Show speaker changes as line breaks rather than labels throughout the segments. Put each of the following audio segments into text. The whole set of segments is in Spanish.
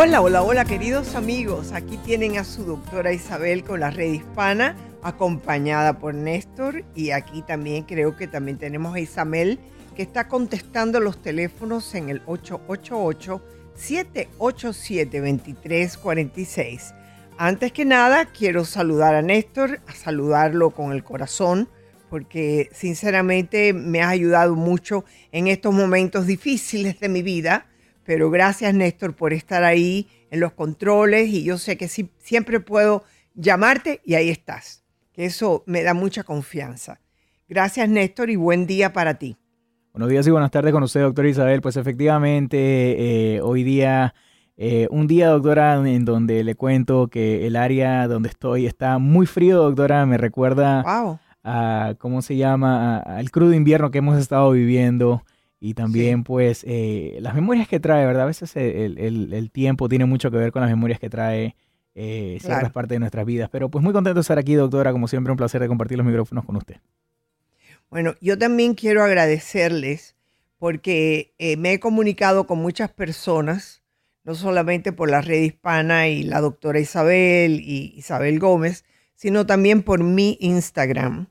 Hola, hola, hola queridos amigos. Aquí tienen a su doctora Isabel con la red hispana, acompañada por Néstor. Y aquí también creo que también tenemos a Isabel que está contestando los teléfonos en el 888-787-2346. Antes que nada, quiero saludar a Néstor, a saludarlo con el corazón, porque sinceramente me ha ayudado mucho en estos momentos difíciles de mi vida pero gracias Néstor por estar ahí en los controles y yo sé que sí, siempre puedo llamarte y ahí estás, que eso me da mucha confianza. Gracias Néstor y buen día para ti.
Buenos días y buenas tardes con usted, doctora Isabel. Pues efectivamente, eh, hoy día, eh, un día, doctora, en donde le cuento que el área donde estoy está muy frío, doctora. Me recuerda a, ¿cómo se llama? al crudo invierno que hemos estado viviendo. Y también, pues, eh, las memorias que trae, ¿verdad? A veces el, tiempo tiene mucho que ver con las memorias que trae eh, ciertas partes de nuestras vidas. Pero pues muy contento de estar aquí, doctora. Como siempre, un placer de compartir los micrófonos con usted.
Bueno, yo también quiero agradecerles porque eh, me he comunicado con muchas personas, no solamente por la red hispana y la doctora Isabel y Isabel Gómez, sino también por mi Instagram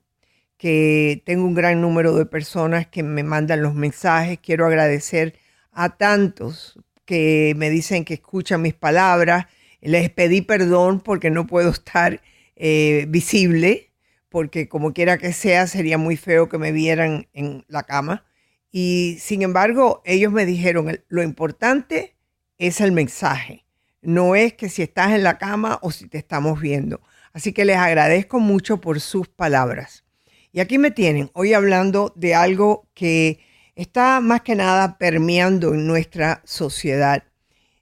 que tengo un gran número de personas que me mandan los mensajes. Quiero agradecer a tantos que me dicen que escuchan mis palabras. Les pedí perdón porque no puedo estar eh, visible, porque como quiera que sea, sería muy feo que me vieran en la cama. Y sin embargo, ellos me dijeron, lo importante es el mensaje, no es que si estás en la cama o si te estamos viendo. Así que les agradezco mucho por sus palabras. Y aquí me tienen hoy hablando de algo que está más que nada permeando en nuestra sociedad,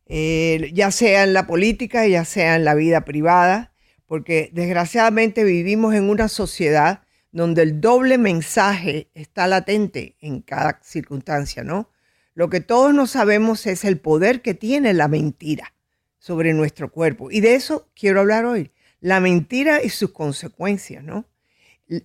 eh, ya sea en la política, ya sea en la vida privada, porque desgraciadamente vivimos en una sociedad donde el doble mensaje está latente en cada circunstancia, ¿no? Lo que todos no sabemos es el poder que tiene la mentira sobre nuestro cuerpo. Y de eso quiero hablar hoy. La mentira y sus consecuencias, ¿no?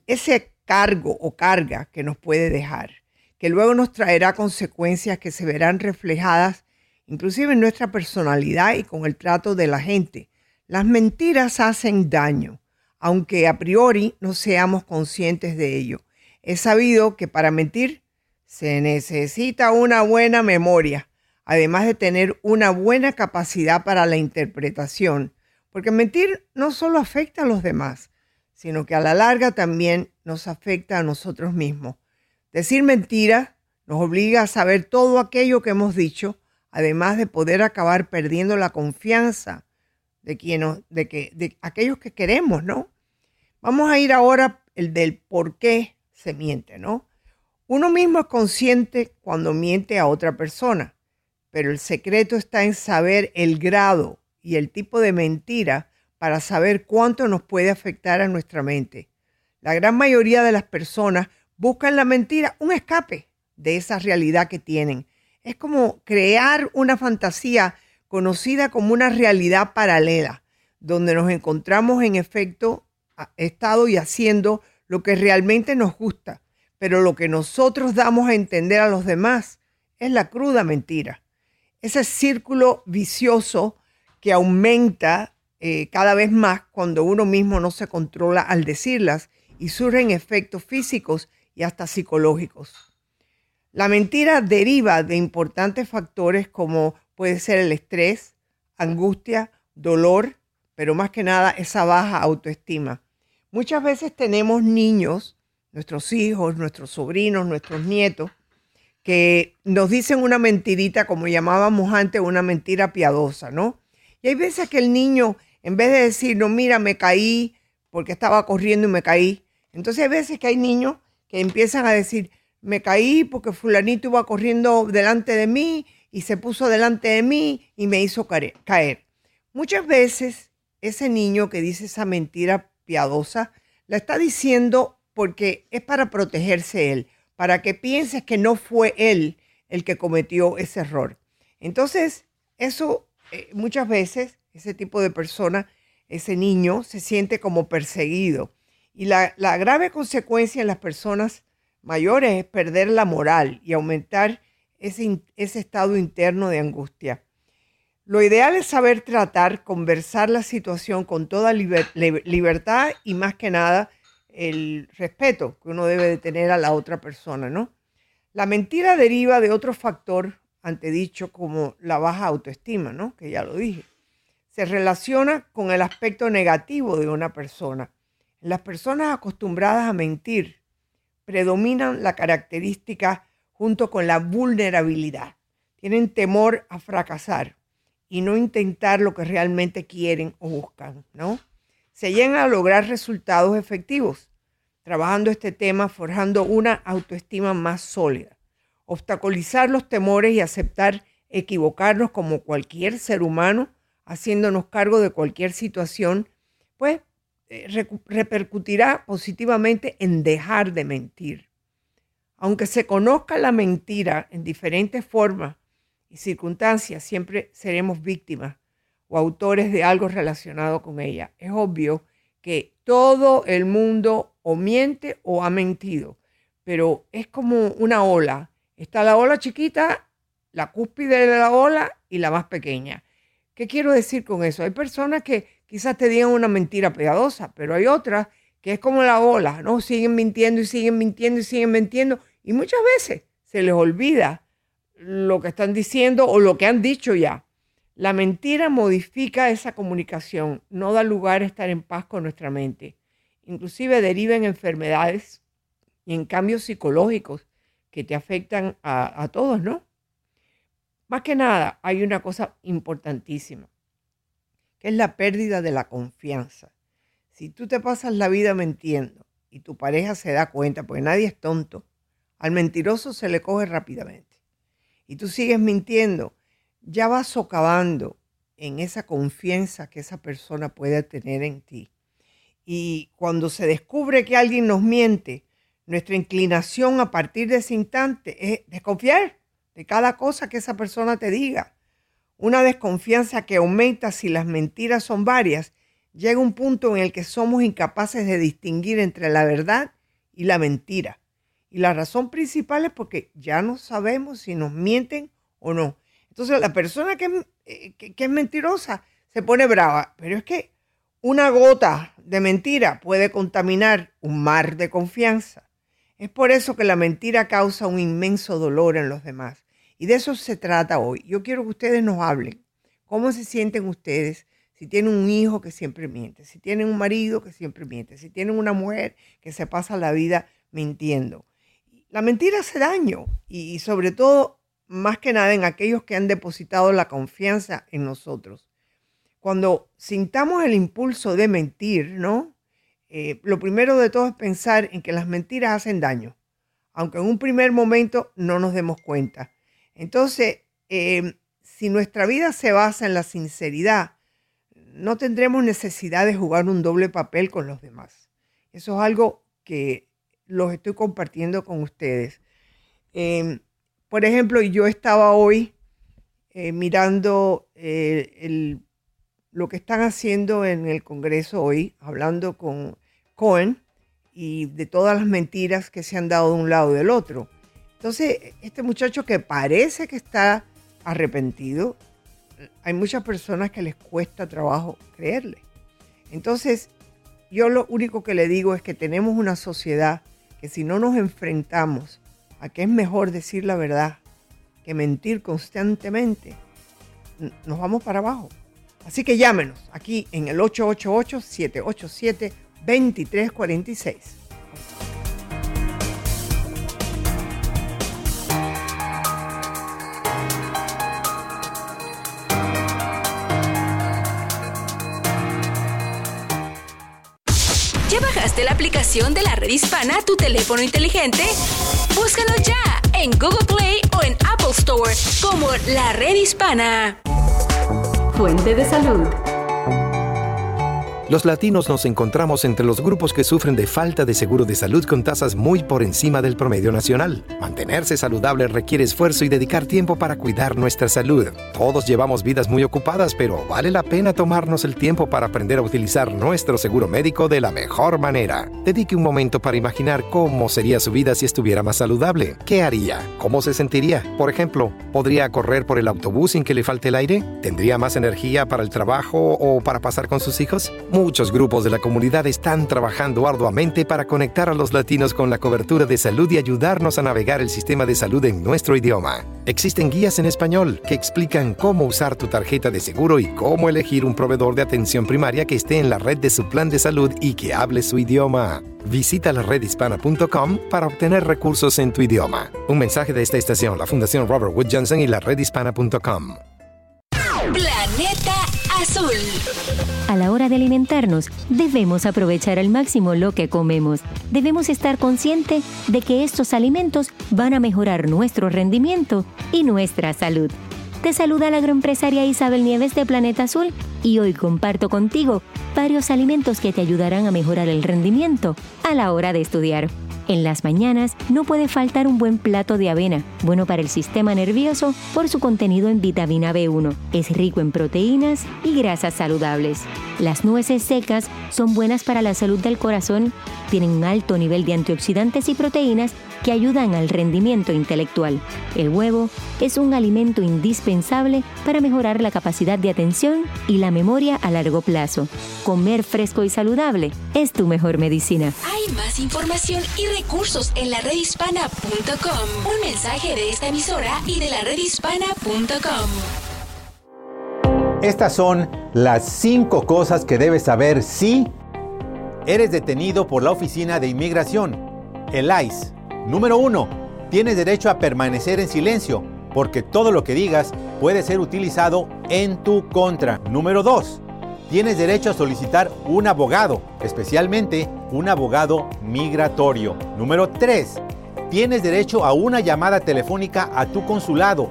Ese cargo o carga que nos puede dejar, que luego nos traerá consecuencias que se verán reflejadas inclusive en nuestra personalidad y con el trato de la gente. Las mentiras hacen daño, aunque a priori no seamos conscientes de ello. Es sabido que para mentir se necesita una buena memoria, además de tener una buena capacidad para la interpretación, porque mentir no solo afecta a los demás, sino que a la larga también nos afecta a nosotros mismos. Decir mentira nos obliga a saber todo aquello que hemos dicho, además de poder acabar perdiendo la confianza de, quien, de, que, de aquellos que queremos, ¿no? Vamos a ir ahora el del por qué se miente, ¿no? Uno mismo es consciente cuando miente a otra persona, pero el secreto está en saber el grado y el tipo de mentira para saber cuánto nos puede afectar a nuestra mente. La gran mayoría de las personas buscan la mentira un escape de esa realidad que tienen. Es como crear una fantasía conocida como una realidad paralela, donde nos encontramos en efecto estado y haciendo lo que realmente nos gusta, pero lo que nosotros damos a entender a los demás es la cruda mentira. Ese círculo vicioso que aumenta eh, cada vez más cuando uno mismo no se controla al decirlas y surgen efectos físicos y hasta psicológicos. La mentira deriva de importantes factores como puede ser el estrés, angustia, dolor, pero más que nada esa baja autoestima. Muchas veces tenemos niños, nuestros hijos, nuestros sobrinos, nuestros nietos, que nos dicen una mentirita, como llamábamos antes, una mentira piadosa, ¿no? Y hay veces que el niño en vez de decir, no, mira, me caí porque estaba corriendo y me caí. Entonces hay veces que hay niños que empiezan a decir, me caí porque fulanito iba corriendo delante de mí y se puso delante de mí y me hizo caer. Muchas veces ese niño que dice esa mentira piadosa la está diciendo porque es para protegerse él, para que pienses que no fue él el que cometió ese error. Entonces, eso eh, muchas veces, ese tipo de persona, ese niño, se siente como perseguido. Y la, grave consecuencia en las personas mayores es perder la moral y aumentar ese, ese estado interno de angustia. Lo ideal es saber tratar, conversar la situación con toda libertad y más que nada el respeto que uno debe de tener a la otra persona, ¿no? La mentira deriva de otro factor antedicho como la baja autoestima, ¿no? Que ya lo dije. Se relaciona con el aspecto negativo de una persona. Las personas acostumbradas a mentir predominan la característica junto con la vulnerabilidad. Tienen temor a fracasar y no intentar lo que realmente quieren o buscan, ¿no? Se llegan a lograr resultados efectivos trabajando este tema, forjando una autoestima más sólida. Obstaculizar los temores y aceptar equivocarnos como cualquier ser humano, haciéndonos cargo de cualquier situación, pues eh, repercutirá positivamente en dejar de mentir. Aunque se conozca la mentira en diferentes formas y circunstancias, siempre seremos víctimas o autores de algo relacionado con ella. Es obvio que todo el mundo o miente o ha mentido, pero es como una ola. Está la ola chiquita, la cúspide de la ola y la más pequeña. ¿Qué quiero decir con eso? Hay personas que quizás te digan una mentira piadosa, pero hay otras que es como la ola, ¿no? Siguen mintiendo y siguen mintiendo y siguen mintiendo y muchas veces se les olvida lo que están diciendo o lo que han dicho ya. La mentira modifica esa comunicación, no da lugar a estar en paz con nuestra mente. Inclusive deriva en enfermedades y en cambios psicológicos que te afectan a, a todos, ¿no? Más que nada, hay una cosa importantísima, que es la pérdida de la confianza. Si tú te pasas la vida mintiendo y tu pareja se da cuenta, porque nadie es tonto, al mentiroso se le coge rápidamente. Y tú sigues mintiendo ya vas socavando en esa confianza que esa persona puede tener en ti. Y cuando se descubre que alguien nos miente, nuestra inclinación a partir de ese instante es desconfiar cada cosa que esa persona te diga. Una desconfianza que aumenta si las mentiras son varias, llega un punto en el que somos incapaces de distinguir entre la verdad y la mentira. Y la razón principal es porque ya no sabemos si nos mienten o no. Entonces la persona eh, que, es mentirosa se pone brava, pero es que una gota de mentira puede contaminar un mar de confianza. Es por eso que la mentira causa un inmenso dolor en los demás. Y de eso se trata hoy. Yo quiero que ustedes nos hablen. ¿Cómo se sienten ustedes si tienen un hijo que siempre miente? Si tienen un marido que siempre miente? Si tienen una mujer que se pasa la vida mintiendo? La mentira hace daño y sobre todo más que nada en aquellos que han depositado la confianza en nosotros. Cuando sintamos el impulso de mentir, ¿no? Eh, lo primero de todo es pensar en que las mentiras hacen daño, aunque en un primer momento no nos demos cuenta. Entonces, em, si nuestra vida se basa en la sinceridad, no tendremos necesidad de jugar un doble papel con los demás. Eso es algo que los estoy compartiendo con ustedes. Em, por ejemplo, yo estaba hoy eh, mirando eh, lo que están haciendo en el Congreso hoy, hablando con Cohen y de todas las mentiras que se han dado de un lado y del otro. Entonces, este muchacho que parece que está arrepentido, hay muchas personas que les cuesta trabajo creerle. Entonces, yo lo único que le digo es que tenemos una sociedad que si no nos enfrentamos a que es mejor decir la verdad que mentir constantemente, nos vamos para abajo. Así que llámenos aquí en el 888-787-2346.
¿Ya bajaste la aplicación de la red hispana a tu teléfono inteligente? Búscalo ya en Google Play o en Apple Store como La Red Hispana.
Fuente de salud Los latinos nos encontramos entre los grupos que sufren de falta de seguro de salud con tasas muy por encima del promedio nacional. Mantenerse saludable requiere esfuerzo y dedicar tiempo para cuidar nuestra salud. Todos llevamos vidas muy ocupadas, pero vale la pena tomarnos el tiempo para aprender a utilizar nuestro seguro médico de la mejor manera. Dedique un momento para imaginar cómo sería su vida si estuviera más saludable. ¿Qué haría? ¿Cómo se sentiría? Por ejemplo, ¿podría correr por el autobús sin que le falte el aire? ¿Tendría más energía para el trabajo o para pasar con sus hijos? Muchos grupos de la comunidad están trabajando arduamente para conectar a los latinos con la cobertura de salud y ayudarnos a navegar el sistema de salud en nuestro idioma. Existen guías en español que explican cómo usar tu tarjeta de seguro y cómo elegir un proveedor de atención primaria que esté en la red de su plan de salud y que hable su idioma. Visita la redhispana.com para obtener recursos en tu idioma. Un mensaje de esta estación, la Fundación Robert Wood Johnson y la redhispana.com.
Planeta
A la hora de alimentarnos, debemos aprovechar al máximo lo que comemos. Debemos estar conscientes de que estos alimentos van a mejorar nuestro rendimiento y nuestra salud. Te saluda la agroempresaria Isabel Nieves de Planeta Azul y hoy comparto contigo varios alimentos que te ayudarán a mejorar el rendimiento a la hora de estudiar. En las mañanas no puede faltar un buen plato de avena, bueno para el sistema nervioso por su contenido en vitamina B1. Es rico en proteínas y grasas saludables. Las nueces secas son buenas para la salud del corazón, tienen un alto nivel de antioxidantes y proteínas que ayudan al rendimiento intelectual. El huevo es un alimento indispensable para mejorar la capacidad de atención y la memoria a largo plazo. Comer fresco y saludable es tu mejor medicina.
Hay más información y recursos en la redhispana.com. Un mensaje de esta emisora y de la redhispana.com.
Estas son las cinco cosas que debes saber si eres detenido por la Oficina de Inmigración, el ICE. Número 1. Tienes derecho a permanecer en silencio, porque todo lo que digas puede ser utilizado en tu contra. Número 2. Tienes derecho a solicitar un abogado, especialmente un abogado migratorio. Número 3. Tienes derecho a una llamada telefónica a tu consulado.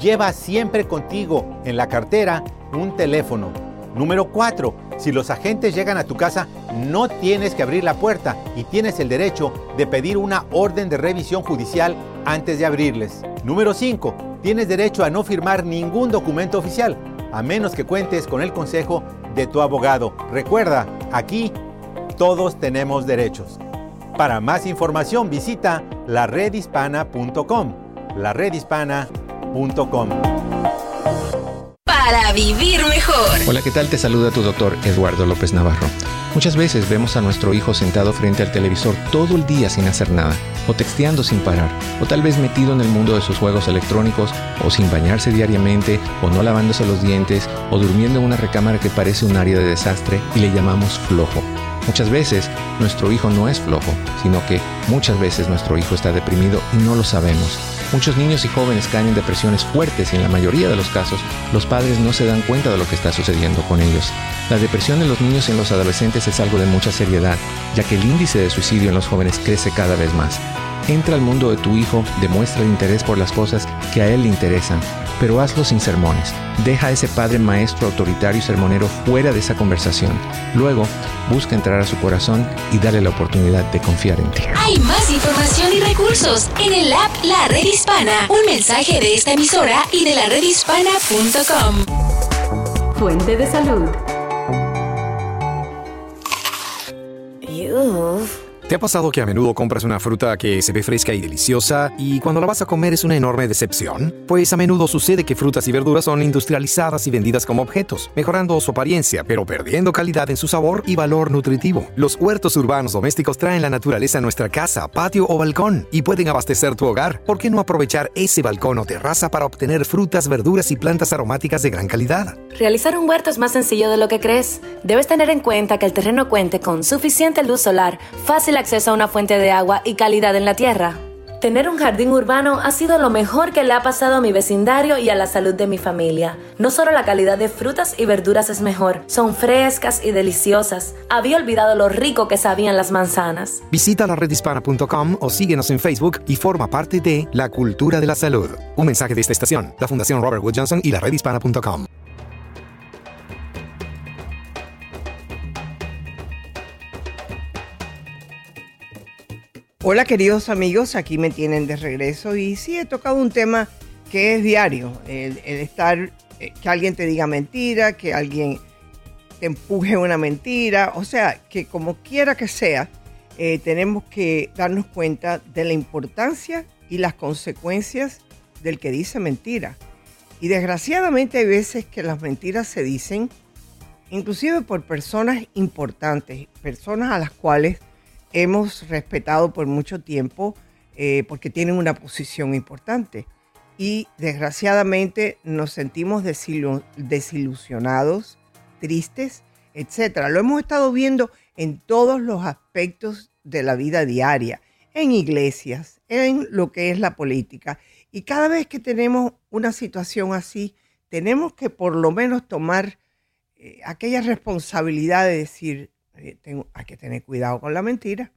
Lleva siempre contigo en la cartera un teléfono. Número 4. Si los agentes llegan a tu casa, no tienes que abrir la puerta y tienes el derecho de pedir una orden de revisión judicial antes de abrirles. Número 5. Tienes derecho a no firmar ningún documento oficial, a menos que cuentes con el consejo de tu abogado. Recuerda, aquí todos tenemos derechos. Para más información visita laredhispana.com. laredhispana.com.
Para vivir mejor.
Hola, ¿qué tal? Te saluda tu doctor Eduardo López Navarro. Muchas veces vemos a nuestro hijo sentado frente al televisor todo el día sin hacer nada, o texteando sin parar, o tal vez metido en el mundo de sus juegos electrónicos, o sin bañarse diariamente, o no lavándose los dientes, o durmiendo en una recámara que parece un área de desastre y le llamamos flojo. Muchas veces nuestro hijo no es flojo, sino que muchas veces nuestro hijo está deprimido y no lo sabemos. Muchos niños y jóvenes caen en depresiones fuertes y en la mayoría de los casos los padres no se dan cuenta de lo que está sucediendo con ellos. La depresión en los niños y en los adolescentes es algo de mucha seriedad, ya que el índice de suicidio en los jóvenes crece cada vez más. Entra al mundo de tu hijo, demuestra el interés por las cosas que a él le interesan, pero hazlo sin sermones. Deja a ese padre maestro autoritario y sermonero fuera de esa conversación. Luego, busca entrar a su corazón y darle la oportunidad de confiar en ti.
Hay más información y recursos en el app La Red Hispana. Un mensaje de esta emisora y de la redhispana.com.
Fuente de salud.
¿Te ha pasado que a menudo compras una fruta que se ve fresca y deliciosa y cuando la vas a comer es una enorme decepción? Pues a menudo sucede que frutas y verduras son industrializadas y vendidas como objetos, mejorando su apariencia, pero perdiendo calidad en su sabor y valor nutritivo. Los huertos urbanos domésticos traen la naturaleza a nuestra casa, patio o balcón y pueden abastecer tu hogar. ¿Por qué no aprovechar ese balcón o terraza para obtener frutas, verduras y plantas aromáticas de gran calidad?
Realizar un huerto es más sencillo de lo que crees. Debes tener en cuenta que el terreno cuente con suficiente luz solar, fácil acceso a una fuente de agua y calidad en la tierra. Tener un jardín urbano ha sido lo mejor que le ha pasado a mi vecindario y a la salud de mi familia. No solo la calidad de frutas y verduras es mejor, son frescas y deliciosas. Había olvidado lo rico que sabían las manzanas.
Visita la redhispana.com o síguenos en Facebook y forma parte de La Cultura de la Salud. Un mensaje de esta estación, la Fundación Robert Wood Johnson y la redhispana.com.
Hola queridos amigos, aquí me tienen de regreso y sí he tocado un tema que es diario, el, estar, eh, que alguien te diga mentira, que alguien te empuje una mentira, o sea, que como quiera que sea, eh, tenemos que darnos cuenta de la importancia y las consecuencias del que dice mentira. Y desgraciadamente hay veces que las mentiras se dicen inclusive por personas importantes, personas a las cuales hemos respetado por mucho tiempo eh, porque tienen una posición importante. Y desgraciadamente nos sentimos desilusionados, tristes, etc. Lo hemos estado viendo en todos los aspectos de la vida diaria, en iglesias, en lo que es la política. Y cada vez que tenemos una situación así, tenemos que por lo menos tomar eh, aquella responsabilidad de decir, tengo, hay que tener cuidado con la mentira.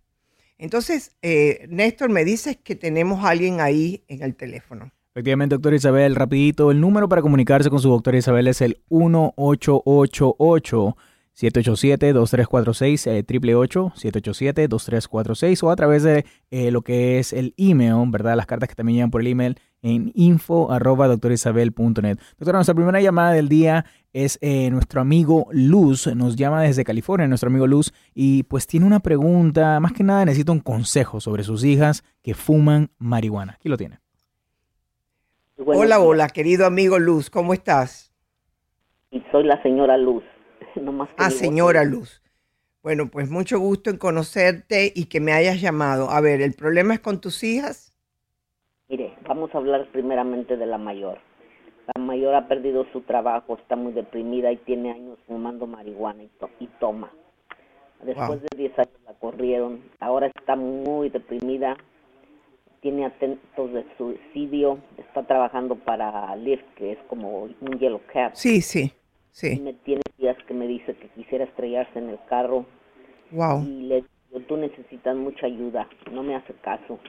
Entonces, eh, Néstor, me dices que tenemos a alguien ahí en el teléfono.
Efectivamente, doctora Isabel, rapidito, el número para comunicarse con su doctora Isabel es el 1888 787-2346, eh, 787-2346 o a través de eh, lo que es el email, ¿verdad? Las cartas que también llegan por el email en info arroba doctorisabel.net. Doctora, nuestra primera llamada del día es eh, nuestro amigo Luz, nos llama desde California, nuestro amigo Luz, y pues tiene una pregunta, más que nada necesita un consejo sobre sus hijas que fuman marihuana. Aquí lo tiene.
hola, hola, querido amigo Luz, ¿cómo estás?
Y soy la señora Luz.
ah, señora Luz. Bueno, pues mucho gusto en conocerte y que me hayas llamado. A ver, ¿el problema es con tus hijas?
Mire, vamos a hablar primeramente de la mayor. La mayor ha perdido su trabajo, está muy deprimida y tiene años fumando marihuana y, toma. Después de 10 años la corrieron, ahora está muy deprimida, tiene atentos de suicidio, está trabajando para Lyft, que es como un yellow cab.
Sí, sí, sí.
me tiene días que me dice que quisiera estrellarse en el carro.
Wow.
Y le digo, tú necesitas mucha ayuda, no me hace caso.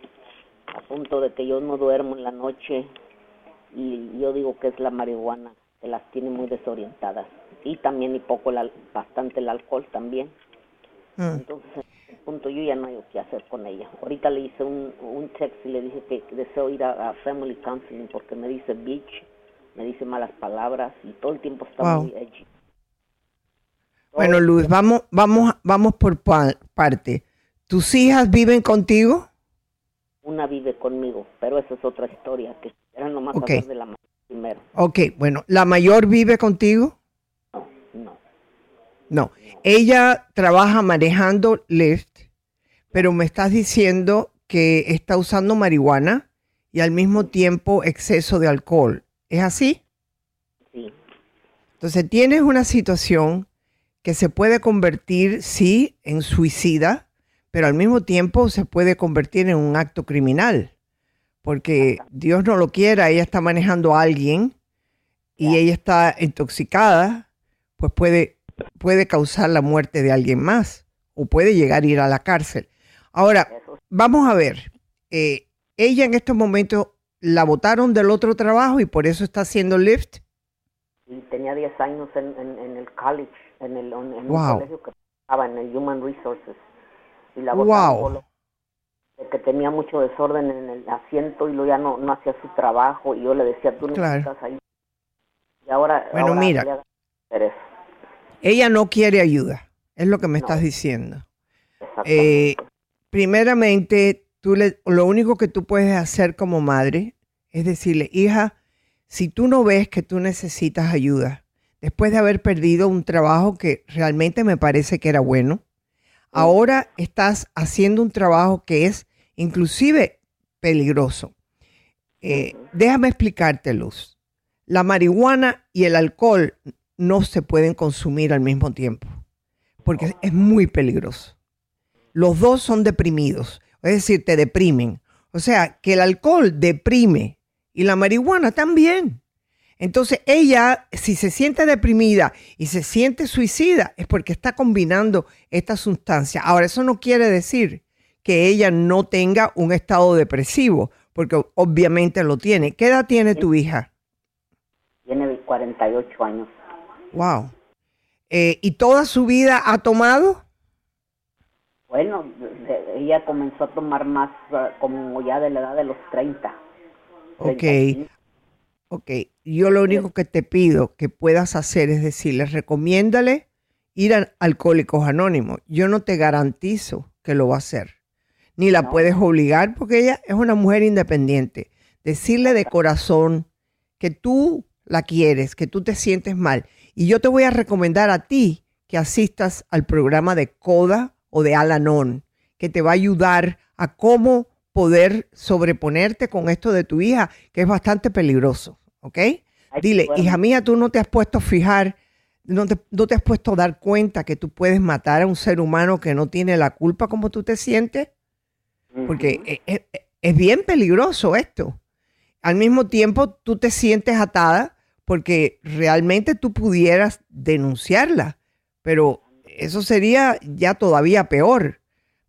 A punto de que yo no duermo en la noche y yo digo que es la marihuana, que las tiene muy desorientadas. Y también y poco, bastante el alcohol también. Mm. Entonces, punto yo ya no hay qué hacer con ella. Ahorita le hice un, un text y le dije que deseo ir a, a Family Counseling porque me dice bitch, me dice malas palabras y todo el tiempo está muy edgy.
Bueno, Luz, vamos, vamos, vamos por parte. ¿Tus hijas viven contigo?
Una vive conmigo, pero esa es otra historia, que eran nomás okay. de la mayor primero.
Ok, bueno, ¿la mayor vive contigo?
No, no.
No, ella trabaja manejando Lyft, pero me estás diciendo que está usando marihuana y al mismo tiempo exceso de alcohol. ¿Es así?
Sí.
Entonces tienes una situación que se puede convertir, sí, en suicida, pero al mismo tiempo se puede convertir en un acto criminal, porque Dios no lo quiera, ella está manejando a alguien y ella está intoxicada, pues puede, puede causar la muerte de alguien más o puede llegar a ir a la cárcel. Ahora, vamos a ver, eh, ella en estos momentos la votaron del otro trabajo y por eso está haciendo Lyft.
Y tenía 10 años en, en el college en el, en colegio que estaba en el Human Resources. Y la
wow.
de que tenía mucho desorden en el asiento y lo ya no, no hacía su trabajo y yo le decía, tú no estás ahí. Y ahora,
bueno, mira, ella no quiere ayuda, es lo que me estás diciendo. Eh, primeramente, tú le, lo único que tú puedes hacer como madre es decirle, hija, si tú no ves que tú necesitas ayuda, después de haber perdido un trabajo que realmente me parece que era bueno, ahora estás haciendo un trabajo que es inclusive peligroso. Eh, déjame explicarte, Luz. La marihuana y el alcohol no se pueden consumir al mismo tiempo, porque es muy peligroso. Los dos son deprimidos, es decir, te deprimen. O sea, que el alcohol deprime y la marihuana también. Entonces ella, si se siente deprimida y se siente suicida, es porque está combinando esta sustancia. Ahora, eso no quiere decir que ella no tenga un estado depresivo, porque obviamente lo tiene. ¿Qué edad tiene tu hija?
Tiene 48 años.
Wow. Eh, ¿Y toda su vida ha tomado?
Bueno, ella comenzó a tomar más ah, como ya de la edad de los 30.
Ok. Ok, yo lo único que te pido que puedas hacer es decirle, recomiéndale ir a Alcohólicos Anónimos. Yo no te garantizo que lo va a hacer, ni la puedes obligar porque ella es una mujer independiente. Decirle de corazón que tú la quieres, que tú te sientes mal. Y yo te voy a recomendar a ti que asistas al programa de CODA o de Alanon, que te va a ayudar a cómo poder sobreponerte con esto de tu hija, que es bastante peligroso, ¿ok? Dile, hija mía, tú no te has puesto a fijar, no te, no te has puesto a dar cuenta que tú puedes matar a un ser humano que no tiene la culpa como tú te sientes, porque es, es, es bien peligroso esto. Al mismo tiempo, tú te sientes atada porque realmente tú pudieras denunciarla, pero eso sería ya todavía peor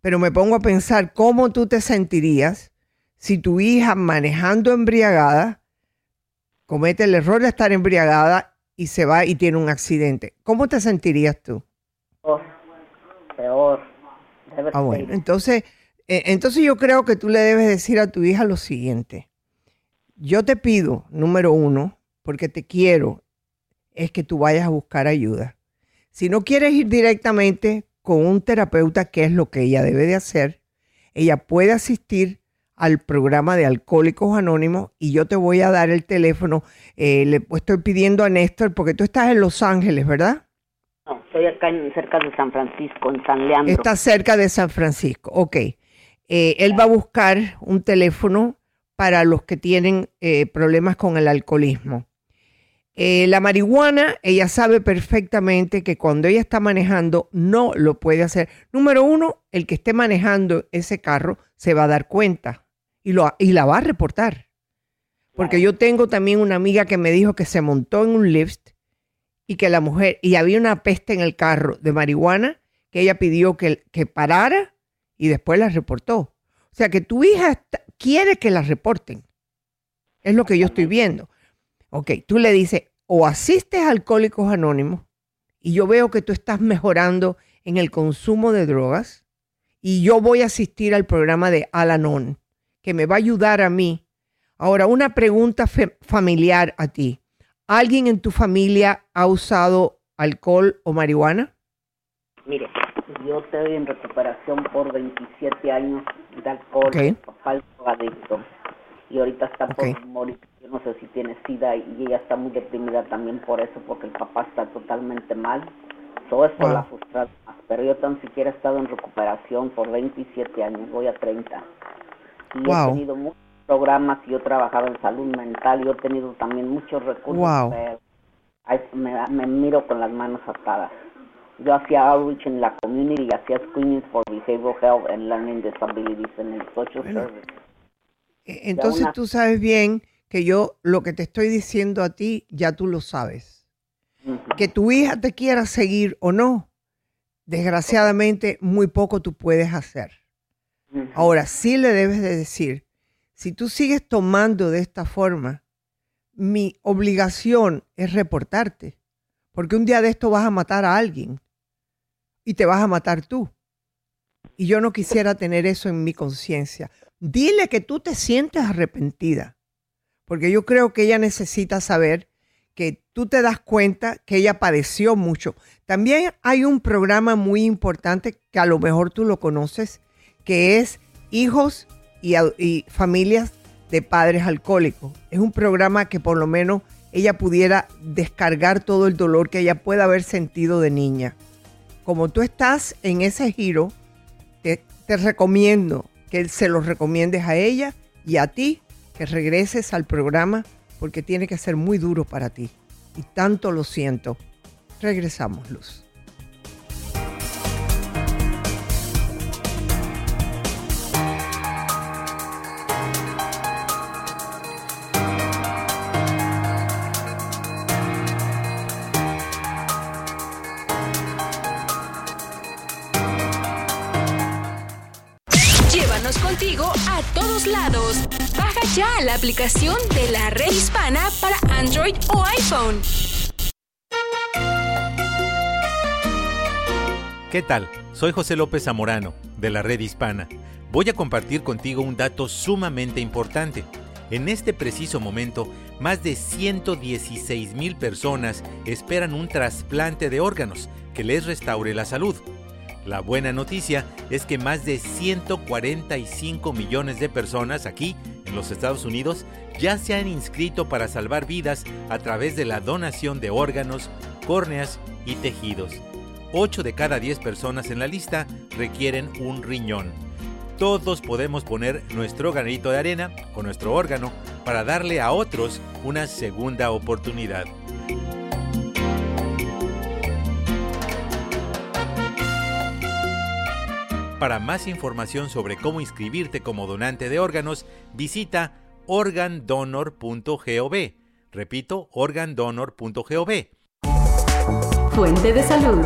pero me pongo a pensar cómo tú te sentirías si tu hija manejando embriagada comete el error de estar embriagada y se va y tiene un accidente. ¿Cómo te sentirías tú?
Oh, peor.
Ah, bueno, entonces, eh, entonces yo creo que tú le debes decir a tu hija lo siguiente. Yo te pido, número uno, porque te quiero, es que tú vayas a buscar ayuda. Si no quieres ir directamente, con un terapeuta, que es lo que ella debe de hacer. Ella puede asistir al programa de Alcohólicos Anónimos y yo te voy a dar el teléfono. Eh, le estoy pidiendo a Néstor, porque tú estás en Los Ángeles, ¿verdad?
No, estoy acá cerca de San Francisco, en San Leandro.
Está cerca de San Francisco, ok. Eh, él va a buscar un teléfono para los que tienen eh, problemas con el alcoholismo. Eh, la marihuana, ella sabe perfectamente que cuando ella está manejando no lo puede hacer. Número uno, el que esté manejando ese carro se va a dar cuenta y, lo, y la va a reportar. Porque yo tengo también una amiga que me dijo que se montó en un lift y que la mujer, y había una peste en el carro de marihuana que ella pidió que, que parara y después la reportó. O sea que tu hija quiere que la reporten. Es lo que yo estoy viendo. Ok, tú le dices, o asistes a Alcohólicos Anónimos y yo veo que tú estás mejorando en el consumo de drogas y yo voy a asistir al programa de Alanon, que me va a ayudar a mí. Ahora, una pregunta familiar a ti. ¿Alguien en tu familia ha usado alcohol o marihuana?
Mire, yo estoy en recuperación por 27 años de alcohol.
Okay.
papá es adicto y ahorita está por morir no sé si tiene sida y ella está muy deprimida también por eso, porque el papá está totalmente mal. Todo esto la frustra pero yo tan siquiera he estado en recuperación por 27 años, voy a 30. Y he tenido muchos programas, y yo trabajaba en salud mental, yo he tenido también muchos recursos. me, me, miro con las manos atadas. Yo hacía outreach en la community, y hacía screenings for behavioral health and learning disabilities en el social service.
E, entonces tú sabes bien que yo lo que te estoy diciendo a ti ya tú lo sabes. Que tu hija te quiera seguir o no, desgraciadamente muy poco tú puedes hacer. Ahora sí le debes de decir, si tú sigues tomando de esta forma, mi obligación es reportarte, porque un día de esto vas a matar a alguien y te vas a matar tú. Y yo no quisiera tener eso en mi conciencia. Dile que tú te sientes arrepentida porque yo creo que ella necesita saber que tú te das cuenta que ella padeció mucho. También hay un programa muy importante que a lo mejor tú lo conoces, que es Hijos y, Familias de Padres Alcohólicos. Es un programa que por lo menos ella pudiera descargar todo el dolor que ella pueda haber sentido de niña. Como tú estás en ese giro, te, te recomiendo que se los recomiendes a ella y a ti que regreses al programa porque tiene que ser muy duro para ti. Y tanto lo siento. Regresamos, Luz.
La aplicación de la red hispana para Android o iPhone.
¿Qué tal? Soy José López Zamorano de la red hispana. Voy a compartir contigo un dato sumamente importante. En este preciso momento, más de 116 mil personas esperan un trasplante de órganos que les restaure la salud. La buena noticia es que más de 145 millones de personas aquí en los Estados Unidos ya se han inscrito para salvar vidas a través de la donación de órganos, córneas y tejidos. 8 de cada 10 personas en la lista requieren un riñón. Todos podemos poner nuestro granito de arena o nuestro órgano para darle a otros una segunda oportunidad. Para más información sobre cómo inscribirte como donante de órganos, visita organdonor.gov. Repito, organdonor.gov.
Fuente de salud.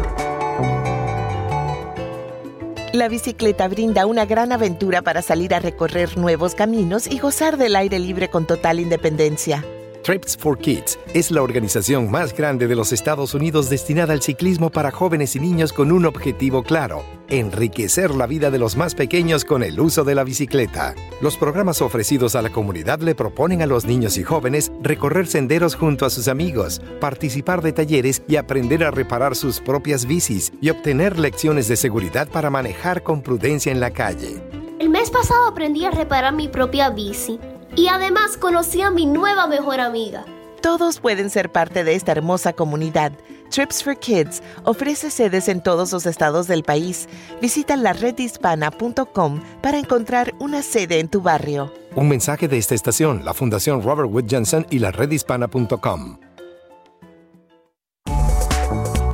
La bicicleta brinda una gran aventura para salir a recorrer nuevos caminos y gozar del aire libre con total independencia.
Trips for Kids es la organización más grande de los Estados Unidos destinada al ciclismo para jóvenes y niños con un objetivo claro, enriquecer la vida de los más pequeños con el uso de la bicicleta. Los programas ofrecidos a la comunidad le proponen a los niños y jóvenes recorrer senderos junto a sus amigos, participar de talleres y aprender a reparar sus propias bicis y obtener lecciones de seguridad para manejar con prudencia en la calle.
El mes pasado aprendí a reparar mi propia bici y además conocí a mi nueva mejor amiga.
Todos pueden ser parte de esta hermosa comunidad. Trips for Kids ofrece sedes en todos los estados del país. Visita la redhispana.com para encontrar una sede en tu barrio.
Un mensaje de esta estación, la Fundación Robert Wood Johnson y la redhispana.com.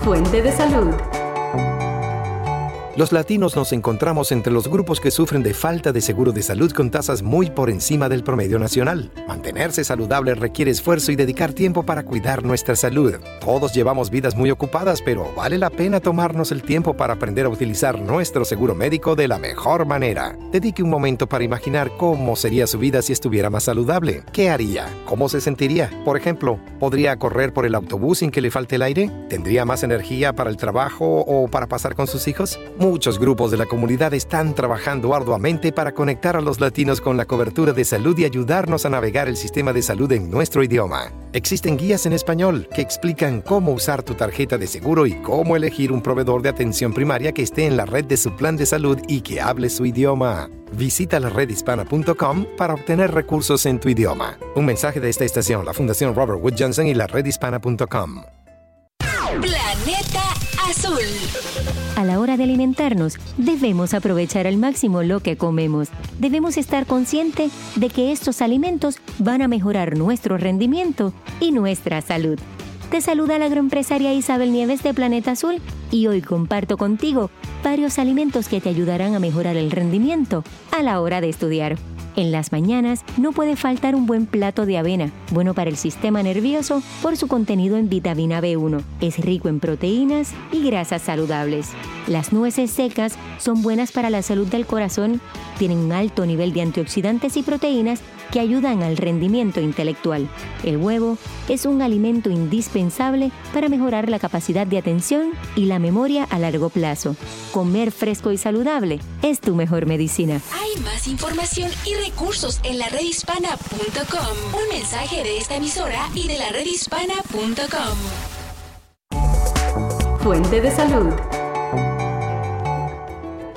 Fuente de salud.
Los latinos nos encontramos entre los grupos que sufren de falta de seguro de salud con tasas muy por encima del promedio nacional. Mantenerse saludable requiere esfuerzo y dedicar tiempo para cuidar nuestra salud. Todos llevamos vidas muy ocupadas, pero vale la pena tomarnos el tiempo para aprender a utilizar nuestro seguro médico de la mejor manera. Dedique un momento para imaginar cómo sería su vida si estuviera más saludable. ¿Qué haría? ¿Cómo se sentiría? Por ejemplo, ¿podría correr por el autobús sin que le falte el aire? ¿Tendría más energía para el trabajo o para pasar con sus hijos? Muchos grupos de la comunidad están trabajando arduamente para conectar a los latinos con la cobertura de salud y ayudarnos a navegar el sistema de salud en nuestro idioma. Existen guías en español que explican cómo usar tu tarjeta de seguro y cómo elegir un proveedor de atención primaria que esté en la red de su plan de salud y que hable su idioma. Visita la redhispana.com para obtener recursos en tu idioma. Un mensaje de esta estación, la Fundación Robert Wood Johnson y la redhispana.com.
Planeta Azul.
A la hora de alimentarnos, debemos aprovechar al máximo lo que comemos. Debemos estar conscientes de que estos alimentos van a mejorar nuestro rendimiento y nuestra salud. Te saluda la agroempresaria Isabel Nieves de Planeta Azul y hoy comparto contigo varios alimentos que te ayudarán a mejorar el rendimiento a la hora de estudiar. En las mañanas no puede faltar un buen plato de avena, bueno para el sistema nervioso por su contenido en vitamina B1. Es rico en proteínas y grasas saludables. Las nueces secas son buenas para la salud del corazón, tienen un alto nivel de antioxidantes y proteínas que ayudan al rendimiento intelectual. El huevo es un alimento indispensable para mejorar la capacidad de atención y la memoria a largo plazo. Comer fresco y saludable es tu mejor medicina.
Hay más información y recursos en la redhispana.com. Un mensaje de esta emisora y de la redhispana.com.
Fuente de salud.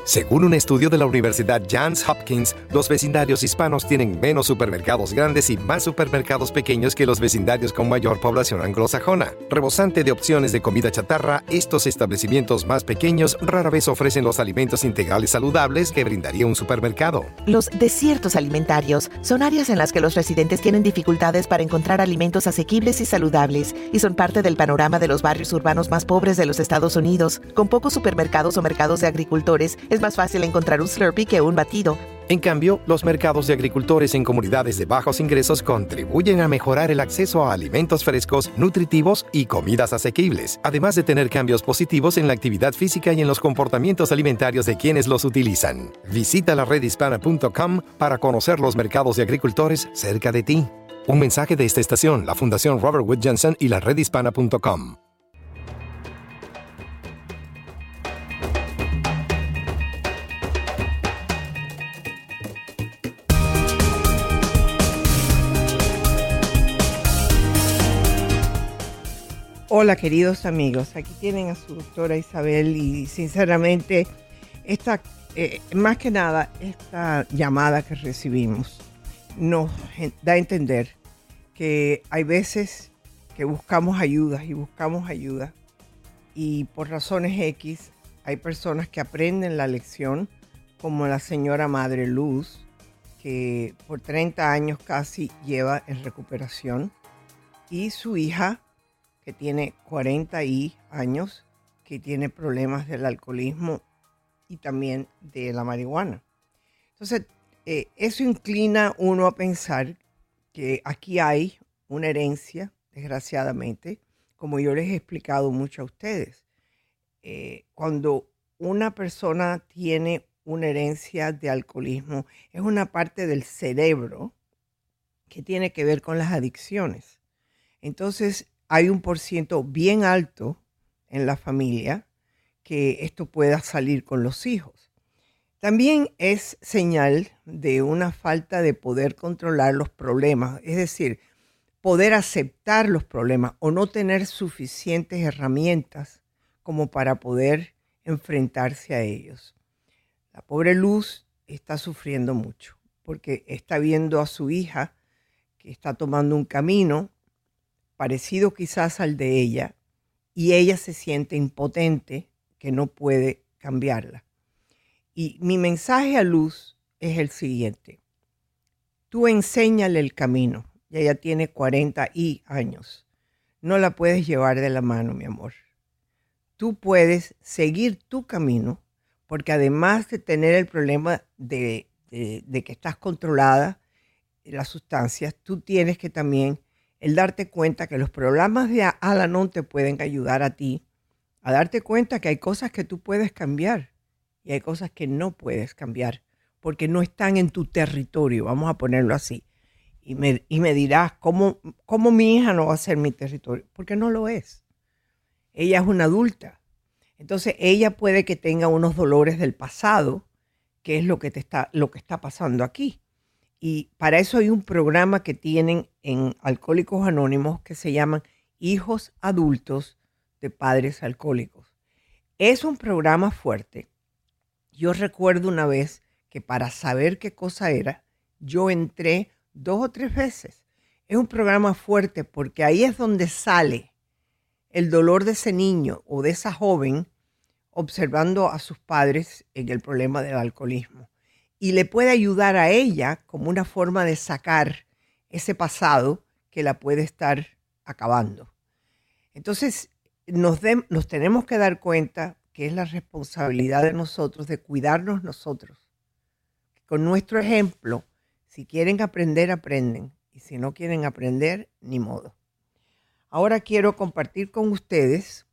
Según un estudio de la Universidad Johns Hopkins, los vecindarios hispanos tienen menos supermercados grandes y más supermercados pequeños que los vecindarios con mayor población anglosajona. Rebosante de opciones de comida chatarra, estos establecimientos más pequeños rara vez ofrecen los alimentos integrales saludables que brindaría un supermercado.
Los desiertos alimentarios son áreas en las que los residentes tienen dificultades para encontrar alimentos asequibles y saludables y son parte del panorama de los barrios urbanos más pobres de los Estados Unidos. Con pocos supermercados o mercados de agricultores, es más fácil encontrar un Slurpee que un batido.
En cambio, los mercados de agricultores en comunidades de bajos ingresos contribuyen a mejorar el acceso a alimentos frescos, nutritivos y comidas asequibles, además de tener cambios positivos en la actividad física y en los comportamientos alimentarios de quienes los utilizan. Visita la redhispana.com para conocer los mercados de agricultores cerca de ti. Un mensaje de esta estación, la Fundación Robert Wood Johnson y la redhispana.com.
Hola queridos amigos, aquí tienen a su doctora Isabel y sinceramente esta, eh, más que nada esta llamada que recibimos nos da a entender que hay veces que buscamos ayuda y buscamos ayuda. Y por razones X hay personas que aprenden la lección como la señora Madre Luz que por 30 años casi lleva en recuperación y su hija que tiene 40 y años, que tiene problemas del alcoholismo y también de la marihuana. Entonces, eh, eso inclina uno a pensar que aquí hay una herencia, desgraciadamente, como yo les he explicado mucho a ustedes. Eh, cuando una persona tiene una herencia de alcoholismo, es una parte del cerebro que tiene que ver con las adicciones. Entonces, hay un por ciento bien alto en la familia que esto pueda salir con los hijos. También es señal de una falta de poder controlar los problemas, es decir, poder aceptar los problemas o no tener suficientes herramientas como para poder enfrentarse a ellos. La pobre Luz está sufriendo mucho porque está viendo a su hija que está tomando un camino parecido quizás al de ella, y ella se siente impotente que no puede cambiarla. Y mi mensaje a Luz es el siguiente. Tú enséñale el camino. Y ella tiene 40 y años. No la puedes llevar de la mano, mi amor. Tú puedes seguir tu camino porque además de tener el problema de, de que estás controlada las sustancias, tú tienes que también el darte cuenta que los programas de Alanon te pueden ayudar a ti a darte cuenta que hay cosas que tú puedes cambiar y hay cosas que no puedes cambiar porque no están en tu territorio, vamos a ponerlo así. Y me, y me dirás, ¿cómo, ¿cómo mi hija no va a ser mi territorio? Porque no lo es. Ella es una adulta. Entonces ella puede que tenga unos dolores del pasado, que es lo que, te está, lo que está pasando aquí. Y para eso hay un programa que tienen en Alcohólicos Anónimos que se llaman Hijos Adultos de Padres Alcohólicos. Es un programa fuerte. Yo recuerdo una vez que para saber qué cosa era, yo entré dos o tres veces. Es un programa fuerte porque ahí es donde sale el dolor de ese niño o de esa joven observando a sus padres en el problema del alcoholismo y le puede ayudar a ella como una forma de sacar ese pasado que la puede estar acabando. Entonces, nos, nos tenemos que dar cuenta que es la responsabilidad de nosotros de cuidarnos nosotros. Con nuestro ejemplo, si quieren aprender, aprenden. Y si no quieren aprender, ni modo. Ahora quiero compartir con ustedes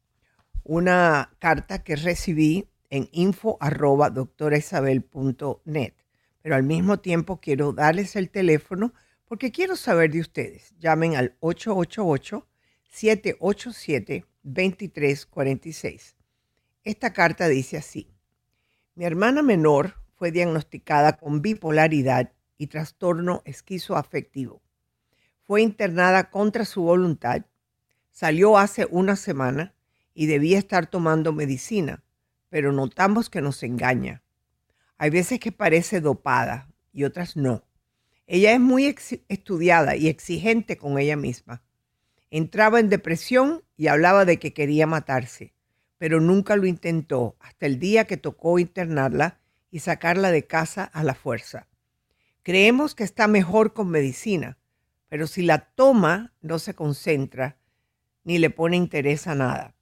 una carta que recibí en info arroba doctoraisabel.net. Pero al mismo tiempo quiero darles el teléfono porque quiero saber de ustedes. Llamen al 888-787-2346. Esta carta dice así. Mi hermana menor fue diagnosticada con bipolaridad y trastorno esquizoafectivo. Fue internada contra su voluntad, salió hace una semana y debía estar tomando medicina pero notamos que nos engaña. Hay veces que parece dopada y otras no. Ella es muy estudiada y exigente con ella misma. Entraba en depresión y hablaba de que quería matarse, pero nunca lo intentó hasta el día que tocó internarla y sacarla de casa a la fuerza. Creemos que está mejor con medicina, pero si la toma no se concentra ni le pone interés a nada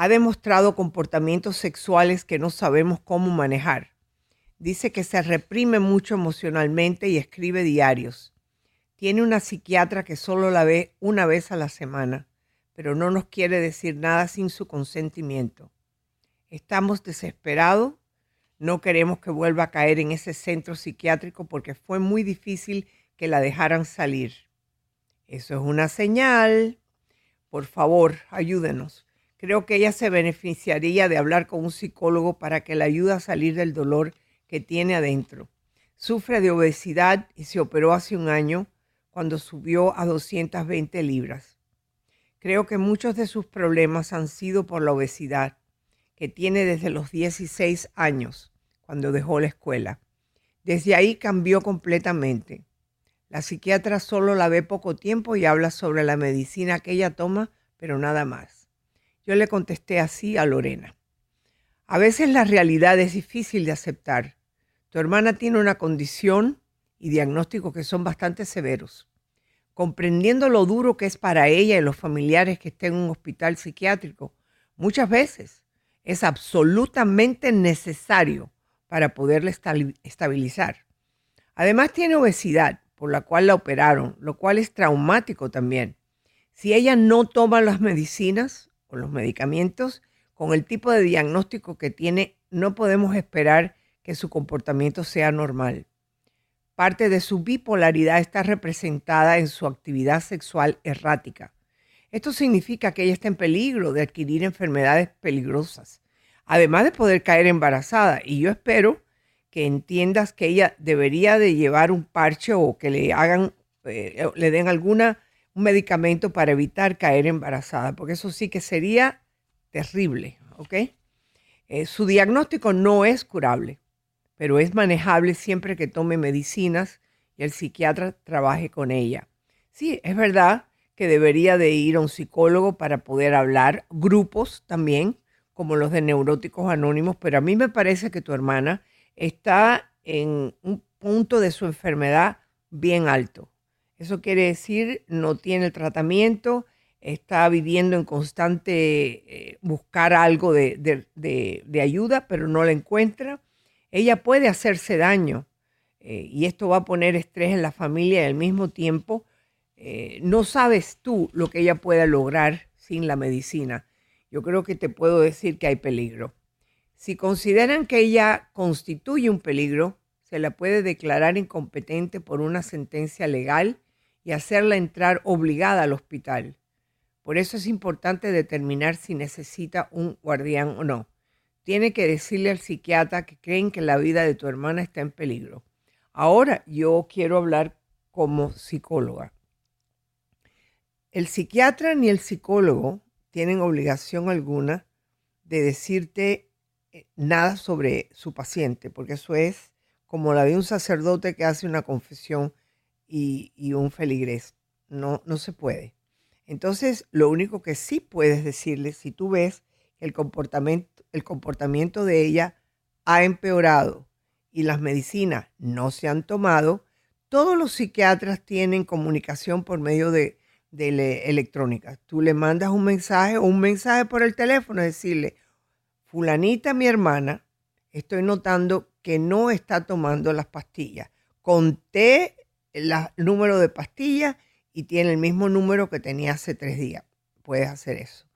ha demostrado comportamientos sexuales que no sabemos cómo manejar. Dice que se reprime mucho emocionalmente y escribe diarios. Tiene una psiquiatra que solo la ve una vez a la semana, pero no nos quiere decir nada sin su consentimiento. Estamos desesperados, no queremos que vuelva a caer en ese centro psiquiátrico porque fue muy difícil que la dejaran salir. Eso es una señal. Por favor, ayúdenos. Creo que ella se beneficiaría de hablar con un psicólogo para que la ayude a salir del dolor que tiene adentro. Sufre de obesidad y se operó hace un año cuando subió a 220 libras. Creo que muchos de sus problemas han sido por la obesidad que tiene desde los 16 años, cuando dejó la escuela. Desde ahí cambió completamente. La psiquiatra solo la ve poco tiempo y habla sobre la medicina que ella toma, pero nada más. Yo le contesté así a Lorena. A veces la realidad es difícil de aceptar. Tu hermana tiene una condición y diagnósticos que son bastante severos comprendiendo lo duro que es para ella y los familiares que estén en un hospital psiquiátrico, muchas veces es absolutamente necesario para poderla estabilizar. Además tiene obesidad, por la cual la operaron, lo cual es traumático también. Si ella no toma las medicinas o los medicamentos, con el tipo de diagnóstico que tiene, no podemos esperar que su comportamiento sea normal. Parte de su bipolaridad está representada en su actividad sexual errática. Esto significa que ella está en peligro de adquirir enfermedades peligrosas, además de poder caer embarazada. Y yo espero que entiendas que ella debería de llevar un parche o que le hagan, eh, le den alguna un medicamento para evitar caer embarazada, porque eso sí que sería terrible, ¿ok? Eh, su diagnóstico no es curable pero es manejable siempre que tome medicinas y el psiquiatra trabaje con ella. Sí, es verdad que debería de ir a un psicólogo para poder hablar, grupos también, como los de neuróticos anónimos, pero a mí me parece que tu hermana está en un punto de su enfermedad bien alto. Eso quiere decir, no tiene tratamiento, está viviendo en constante eh, buscar algo de, de ayuda, pero no la encuentra ella puede hacerse daño eh, y esto va a poner estrés en la familia y al mismo tiempo eh, no sabes tú lo que ella pueda lograr sin la medicina. Yo creo que te puedo decir que hay peligro. Si consideran que ella constituye un peligro, se la puede declarar incompetente por una sentencia legal y hacerla entrar obligada al hospital. Por eso es importante determinar si necesita un guardián o no tiene que decirle al psiquiatra que creen que la vida de tu hermana está en peligro. Ahora yo quiero hablar como psicóloga. El psiquiatra ni el psicólogo tienen obligación alguna de decirte eh, nada sobre su paciente, porque eso es como la de un sacerdote que hace una confesión y, un feligrés. No, no se puede. Entonces, lo único que sí puedes decirle, si tú ves el comportamiento, el comportamiento de ella ha empeorado y las medicinas no se han tomado, todos los psiquiatras tienen comunicación por medio de, electrónica. Tú le mandas un mensaje o un mensaje por el teléfono, decirle, fulanita mi hermana, estoy notando que no está tomando las pastillas. Conté el número de pastillas y tiene el mismo número que tenía hace tres días. Puedes hacer eso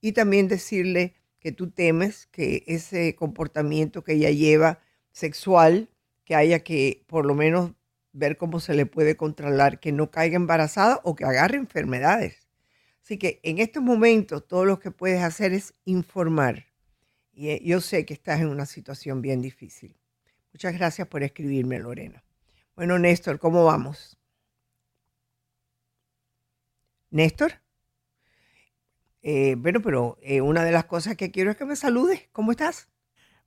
y también decirle que tú temes que ese comportamiento que ella lleva sexual, que haya que por lo menos ver cómo se le puede controlar, que no caiga embarazada o que agarre enfermedades. Así que en estos momentos todo lo que puedes hacer es informar. Y eh, yo sé que estás en una situación bien difícil. Muchas gracias por escribirme, Lorena. Bueno, Néstor, ¿cómo vamos? Néstor. Eh, bueno, pero eh, una de las cosas que quiero es que me saludes. ¿Cómo estás?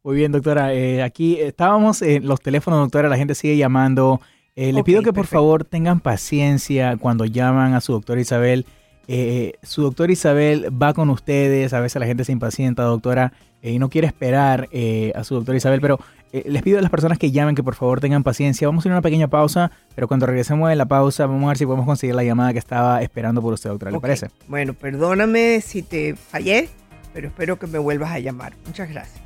Muy bien, doctora. Eh, aquí estábamos en los teléfonos, doctora, la gente sigue llamando. le pido que por favor tengan paciencia cuando llaman a su doctora Isabel. su doctora Isabel va con ustedes, a veces la gente se impacienta, doctora, y no quiere esperar a su doctora Isabel, pero eh, les pido a las personas que llamen que por favor tengan paciencia. Vamos a ir a una pequeña pausa, pero cuando regresemos de la pausa vamos a ver si podemos conseguir la llamada que estaba esperando por usted, doctora. ¿Le parece?
Bueno, perdóname si te fallé, pero espero que me vuelvas a llamar. Muchas gracias.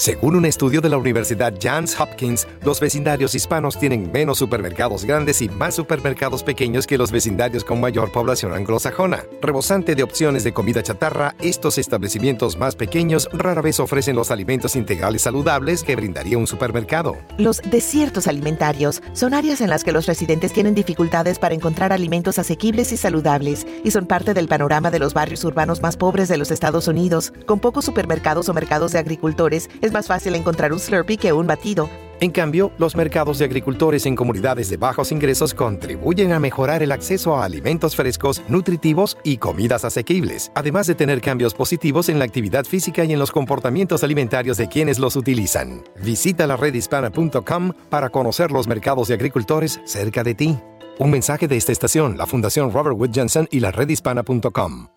Según un estudio de la Universidad Johns Hopkins, los vecindarios hispanos tienen menos supermercados grandes y más supermercados pequeños que los vecindarios con mayor población anglosajona. Rebosante de opciones de comida chatarra, estos establecimientos más pequeños rara vez ofrecen los alimentos integrales saludables que brindaría un supermercado.
Los desiertos alimentarios son áreas en las que los residentes tienen dificultades para encontrar alimentos asequibles y saludables y son parte del panorama de los barrios urbanos más pobres de los Estados Unidos. Con pocos supermercados o mercados de agricultores, es más fácil encontrar un Slurpee que un batido.
En cambio, los mercados de agricultores en comunidades de bajos ingresos contribuyen a mejorar el acceso a alimentos frescos, nutritivos y comidas asequibles, además de tener cambios positivos en la actividad física y en los comportamientos alimentarios de quienes los utilizan. Visita la redhispana.com para conocer los mercados de agricultores cerca de ti. Un mensaje de esta estación, la Fundación Robert Wood Johnson y la redhispana.com.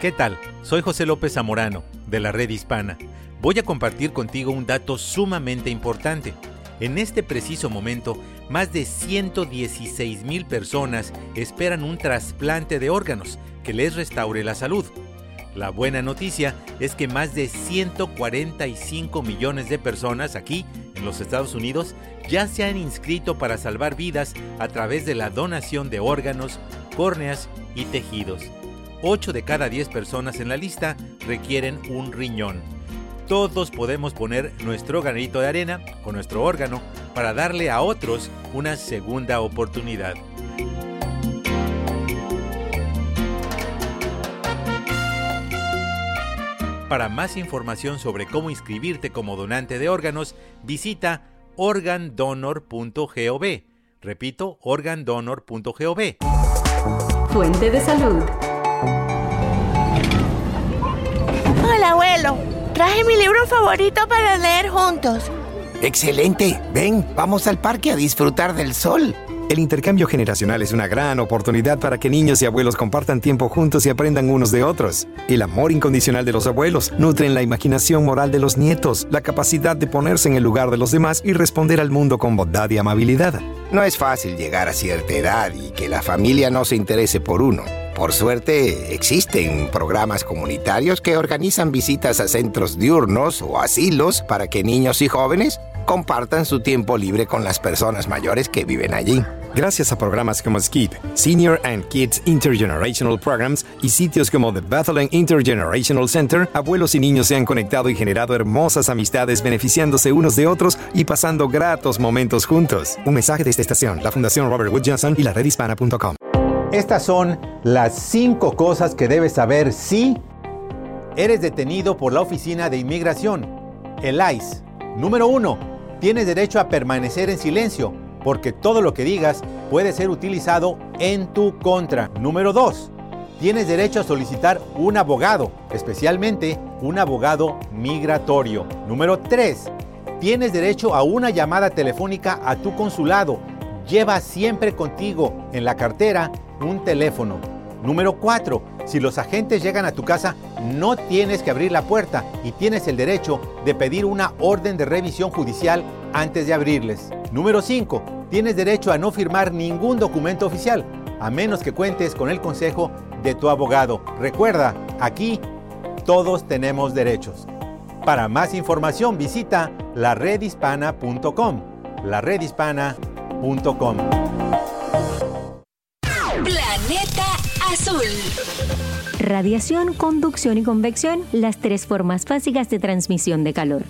¿Qué tal? Soy José López Zamorano, de la Red Hispana. Voy a compartir contigo un dato sumamente importante. En este preciso momento, más de 116 mil personas esperan un trasplante de órganos que les restaure la salud. La buena noticia es que más de 145 millones de personas aquí, en los Estados Unidos, ya se han inscrito para salvar vidas a través de la donación de órganos, córneas y tejidos. 8 de cada 10 personas en la lista requieren un riñón. Todos podemos poner nuestro granito de arena o nuestro órgano para darle a otros una segunda oportunidad. Para más información sobre cómo inscribirte como donante de órganos, visita organdonor.gov. Repito, organdonor.gov.
Fuente de salud.
Traje mi libro favorito para leer juntos.
Excelente. Ven, vamos al parque a disfrutar del sol.
El intercambio generacional es una gran oportunidad para que niños y abuelos compartan tiempo juntos y aprendan unos de otros. El amor incondicional de los abuelos nutre la imaginación moral de los nietos, la capacidad de ponerse en el lugar de los demás y responder al mundo con bondad y amabilidad.
No es fácil llegar a cierta edad y que la familia no se interese por uno. Por suerte, existen programas comunitarios que organizan visitas a centros diurnos o asilos para que niños y jóvenes compartan su tiempo libre con las personas mayores que viven allí.
Gracias a programas como SKIP, Senior and Kids Intergenerational Programs y sitios como The Bethlehem Intergenerational Center, abuelos y niños se han conectado y generado hermosas amistades beneficiándose unos de otros y pasando gratos momentos juntos. Un mensaje de esta estación, la Fundación Robert Wood Johnson y la redhispana.com.
Estas son las cinco cosas que debes saber si eres detenido por la Oficina de Inmigración, el ICE. Número 1 tienes derecho a permanecer en silencio, porque todo lo que digas puede ser utilizado en tu contra. Número 2. Tienes derecho a solicitar un abogado, especialmente un abogado migratorio. Número 3. Tienes derecho a una llamada telefónica a tu consulado. Lleva siempre contigo en la cartera un teléfono. Número 4. Si los agentes llegan a tu casa, no tienes que abrir la puerta y tienes el derecho de pedir una orden de revisión judicial antes de abrirles. Número 5. Tienes derecho a no firmar ningún documento oficial, a menos que cuentes con el consejo de tu abogado. Recuerda, aquí todos tenemos derechos. Para más información visita laredhispana.com. laredhispana.com.
Radiación, conducción y convección, las tres formas básicas de transmisión de calor.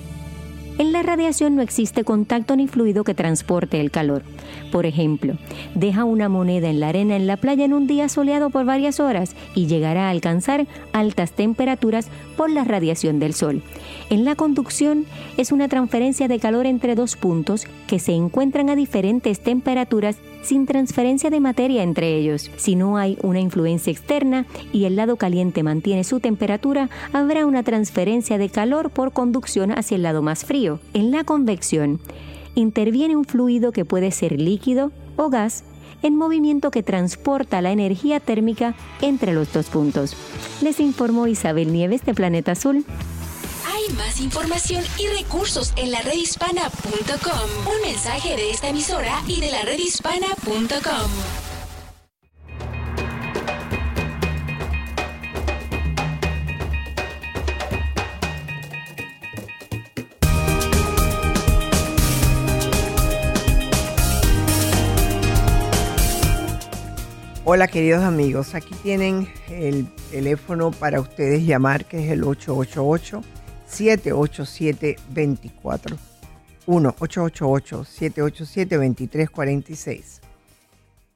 En la radiación no existe contacto ni fluido que transporte el calor. Por ejemplo, deja una moneda en la arena en la playa en un día soleado por varias horas y llegará a alcanzar altas temperaturas por la radiación del sol. En la conducción es una transferencia de calor entre dos puntos que se encuentran a diferentes temperaturas sin transferencia de materia entre ellos. Si no hay una influencia externa y el lado caliente mantiene su temperatura, habrá una transferencia de calor por conducción hacia el lado más frío. En la convección, interviene un fluido que puede ser líquido o gas en movimiento que transporta la energía térmica entre los dos puntos. Les informó Isabel Nieves de Planeta Azul.
Hay más información y recursos en la redhispana.com. Un mensaje de esta emisora y de la redhispana.com.
Hola queridos amigos, aquí tienen el teléfono para ustedes llamar que es el 888 888-787-24. 1-888-787-2346.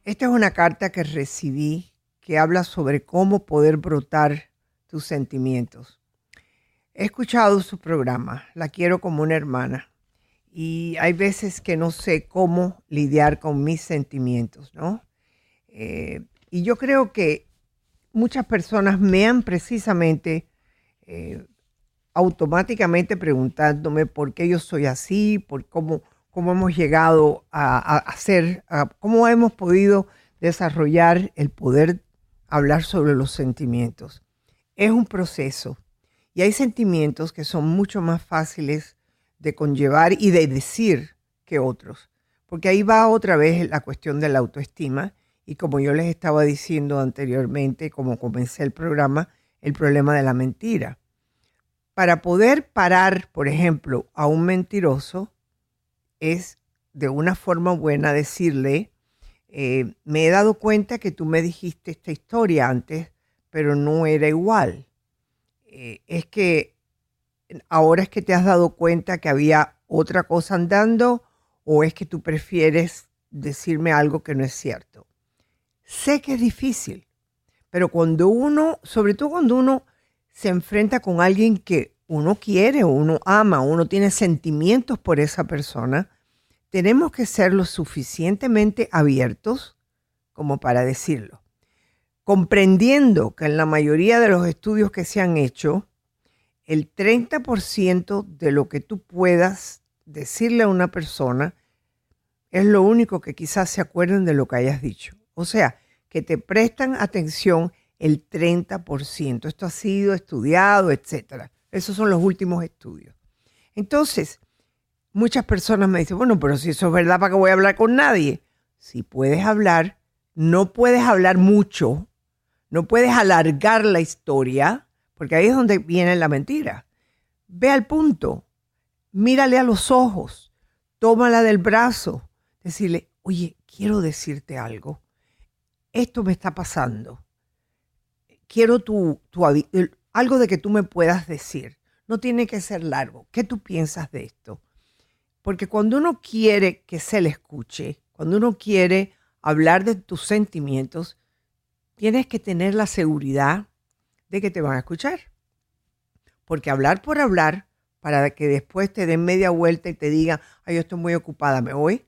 Esta es una carta que recibí que habla sobre cómo poder brotar tus sentimientos. He escuchado su programa, la quiero como una hermana y hay veces que no sé cómo lidiar con mis sentimientos, ¿no? Eh, y yo creo que muchas personas me han precisamente eh, automáticamente preguntándome por qué yo soy así, por cómo, cómo hemos llegado a, hacer, cómo hemos podido desarrollar el poder hablar sobre los sentimientos. Es un proceso y hay sentimientos que son mucho más fáciles de conllevar y de decir que otros, porque ahí va otra vez la cuestión de la autoestima y como yo les estaba diciendo anteriormente, como comencé el programa, el problema de la mentira. Para poder parar, por ejemplo, a un mentiroso, es de una forma buena decirle, eh, me he dado cuenta que tú me dijiste esta historia antes, pero no era igual. Eh, es que ahora es que te has dado cuenta que había otra cosa andando o es que tú prefieres decirme algo que no es cierto. Sé que es difícil, pero cuando uno, sobre todo cuando uno se enfrenta con alguien que uno quiere, uno ama, uno tiene sentimientos por esa persona, tenemos que ser lo suficientemente abiertos como para decirlo. Comprendiendo que en la mayoría de los estudios que se han hecho, el 30% de lo que tú puedas decirle a una persona es lo único que quizás se acuerden de lo que hayas dicho. O sea, que te prestan atención el 30%. Esto ha sido estudiado, etcétera. Esos son los últimos estudios. Entonces, muchas personas me dicen, bueno, pero si eso es verdad, ¿para qué voy a hablar con nadie? Si puedes hablar, no puedes hablar mucho, no puedes alargar la historia, porque ahí es donde viene la mentira. Ve al punto, mírale a los ojos, tómala del brazo, decirle, oye, quiero decirte algo esto me está pasando. Quiero tu, algo de que tú me puedas decir. No tiene que ser largo. ¿Qué tú piensas de esto? Porque cuando uno quiere que se le escuche, cuando uno quiere hablar de tus sentimientos, tienes que tener la seguridad de que te van a escuchar. Porque hablar por hablar, para que después te den media vuelta y te digan, ay, yo estoy muy ocupada, me voy,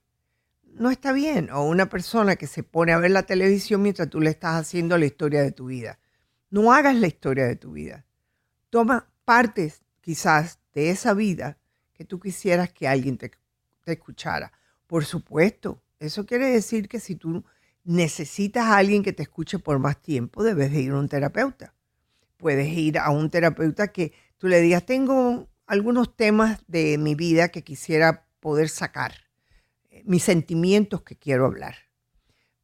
no está bien. O una persona que se pone a ver la televisión mientras tú le estás haciendo la historia de tu vida. No hagas la historia de tu vida. Toma partes quizás de esa vida que tú quisieras que alguien te, escuchara. Por supuesto, eso quiere decir que si tú necesitas a alguien que te escuche por más tiempo, debes de ir a un terapeuta. Puedes ir a un terapeuta que tú le digas, tengo algunos temas de mi vida que quisiera poder sacar mis sentimientos que quiero hablar.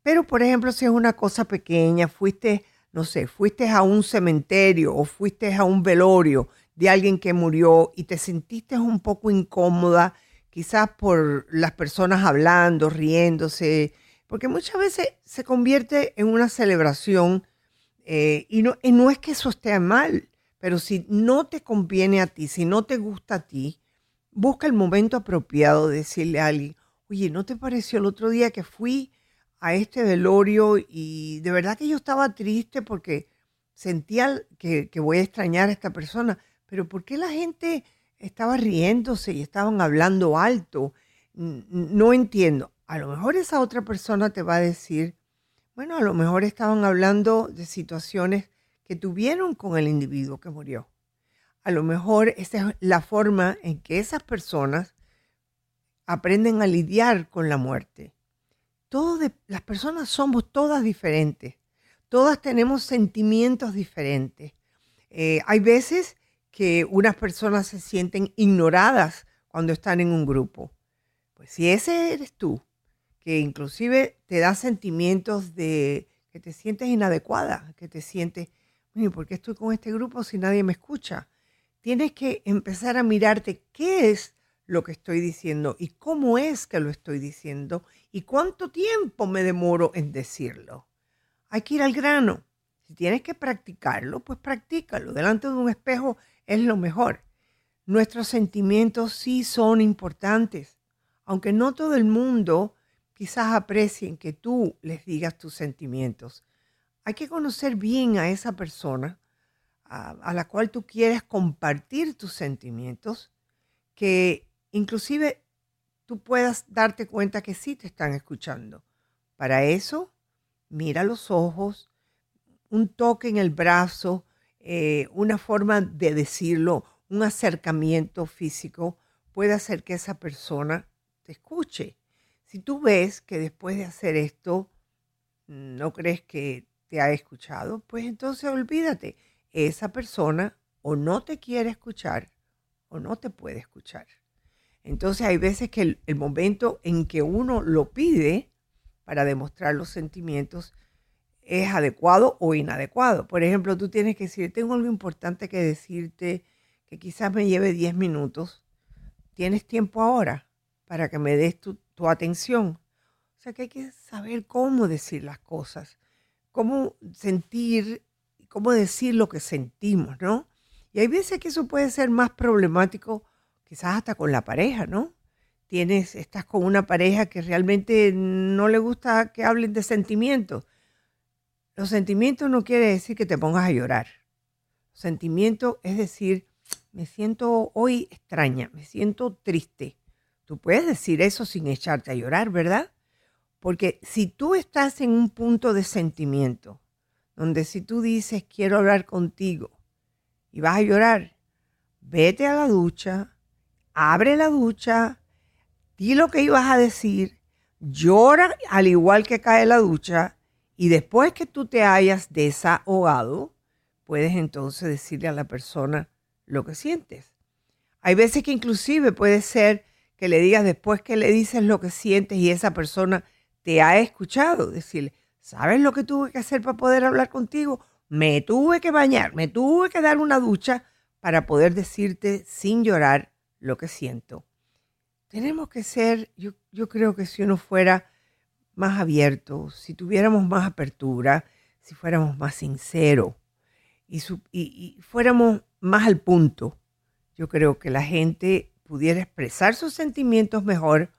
Pero, por ejemplo, si es una cosa pequeña, fuiste, no sé, fuiste a un cementerio o fuiste a un velorio de alguien que murió y te sentiste un poco incómoda, quizás por las personas hablando, riéndose, porque muchas veces se convierte en una celebración eh, y, no, y no es que eso esté mal, pero si no te conviene a ti, si no te gusta a ti, busca el momento apropiado de decirle a alguien, oye, ¿no te pareció el otro día que fui a este velorio y de verdad que yo estaba triste porque sentía que, voy a extrañar a esta persona, pero ¿por qué la gente estaba riéndose y estaban hablando alto? No entiendo. A lo mejor esa otra persona te va a decir, bueno, a lo mejor estaban hablando de situaciones que tuvieron con el individuo que murió. A lo mejor esa es la forma en que esas personas aprenden a lidiar con la muerte. Todas las personas somos todas diferentes. Todas tenemos sentimientos diferentes. Eh, hay veces que unas personas se sienten ignoradas cuando están en un grupo. Pues si ese eres tú, que inclusive te da sentimientos de que te sientes inadecuada, que te sientes, ¿por qué estoy con este grupo si nadie me escucha? Tienes que empezar a mirarte qué es lo que estoy diciendo y cómo es que lo estoy diciendo y cuánto tiempo me demoro en decirlo. hay que ir al grano. Si tienes que practicarlo, pues practícalo. Delante de un espejo es lo mejor. Nuestros sentimientos sí son importantes, aunque no todo el mundo quizás aprecien que tú les digas tus sentimientos. Hay que conocer bien a esa persona a, a la cual tú quieres compartir tus sentimientos, que inclusive tú puedas darte cuenta que sí te están escuchando. Para eso, mira los ojos, un toque en el brazo, eh, una forma de decirlo, un acercamiento físico puede hacer que esa persona te escuche. Si tú ves que después de hacer esto no crees que te ha escuchado, pues entonces olvídate, esa persona o no te quiere escuchar o no te puede escuchar. Entonces hay veces que el, momento en que uno lo pide para demostrar los sentimientos es adecuado o inadecuado. Por ejemplo, tú tienes que decir, tengo algo importante que decirte que quizás me lleve 10 minutos. ¿Tienes tiempo ahora para que me des tu, tu atención? O sea que hay que saber cómo decir las cosas, cómo sentir, cómo decir lo que sentimos, ¿no? Y hay veces que eso puede ser más problemático quizás hasta con la pareja, ¿no? Tienes, estás con una pareja que realmente no le gusta que hablen de sentimientos. Los sentimientos no quiere decir que te pongas a llorar. Sentimiento es decir, me siento hoy extraña, me siento triste. Tú puedes decir eso sin echarte a llorar, ¿verdad? Porque si tú estás en un punto de sentimiento, donde si tú dices quiero hablar contigo y vas a llorar, vete a la ducha, abre la ducha, di lo que ibas a decir, llora al igual que cae la ducha y después que tú te hayas desahogado, puedes entonces decirle a la persona lo que sientes. Hay veces que inclusive puede ser que le digas después que le dices lo que sientes y esa persona te ha escuchado, decirle, ¿sabes lo que tuve que hacer para poder hablar contigo? Me tuve que bañar, me tuve que dar una ducha para poder decirte sin llorar lo que siento. Tenemos que ser, yo, yo creo que si uno fuera más abierto, si tuviéramos más apertura, si fuéramos más sinceros y, fuéramos más al punto, yo creo que la gente pudiera expresar sus sentimientos mejor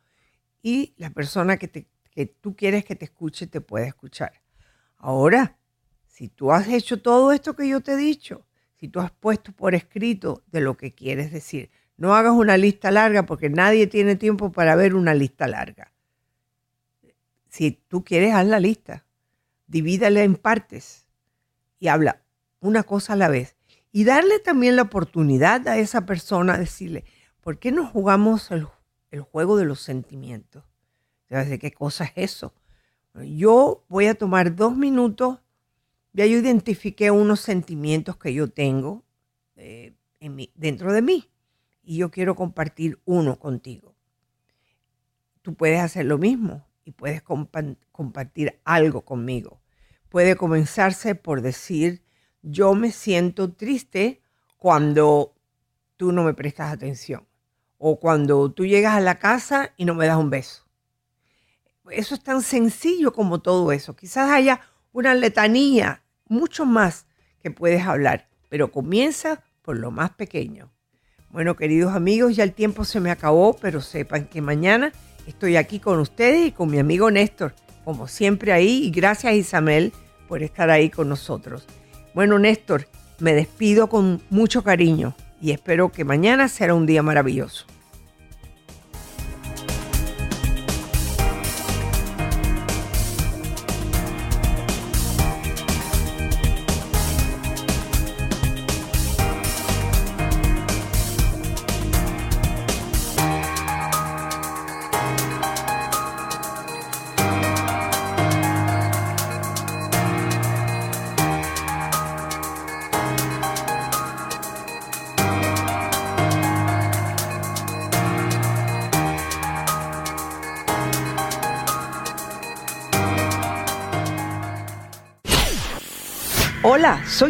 y la persona que, te, que tú quieres que te escuche te puede escuchar. Ahora, si tú has hecho todo esto que yo te he dicho, si tú has puesto por escrito de lo que quieres decir, no hagas una lista larga porque nadie tiene tiempo para ver una lista larga. Si tú quieres, haz la lista. Divídala en partes y habla una cosa a la vez. Y darle también la oportunidad a esa persona de decirle, ¿por qué no jugamos el, juego de los sentimientos? ¿De qué cosa es eso? Yo voy a tomar dos minutos. Ya yo identifiqué unos sentimientos que yo tengo eh, en dentro de mí y yo quiero compartir uno contigo. Tú puedes hacer lo mismo y puedes compartir algo conmigo. Puede comenzarse por decir, yo me siento triste cuando tú no me prestas atención o cuando tú llegas a la casa y no me das un beso. Eso es tan sencillo como todo eso. Quizás haya una letanía, mucho más que puedes hablar, pero comienza por lo más pequeño. Bueno, queridos amigos, ya el tiempo se me acabó, pero sepan que mañana estoy aquí con ustedes y con mi amigo Néstor, como siempre ahí, y gracias Isabel por estar ahí con nosotros. Bueno, Néstor, me despido con mucho cariño y espero que mañana será un día maravilloso.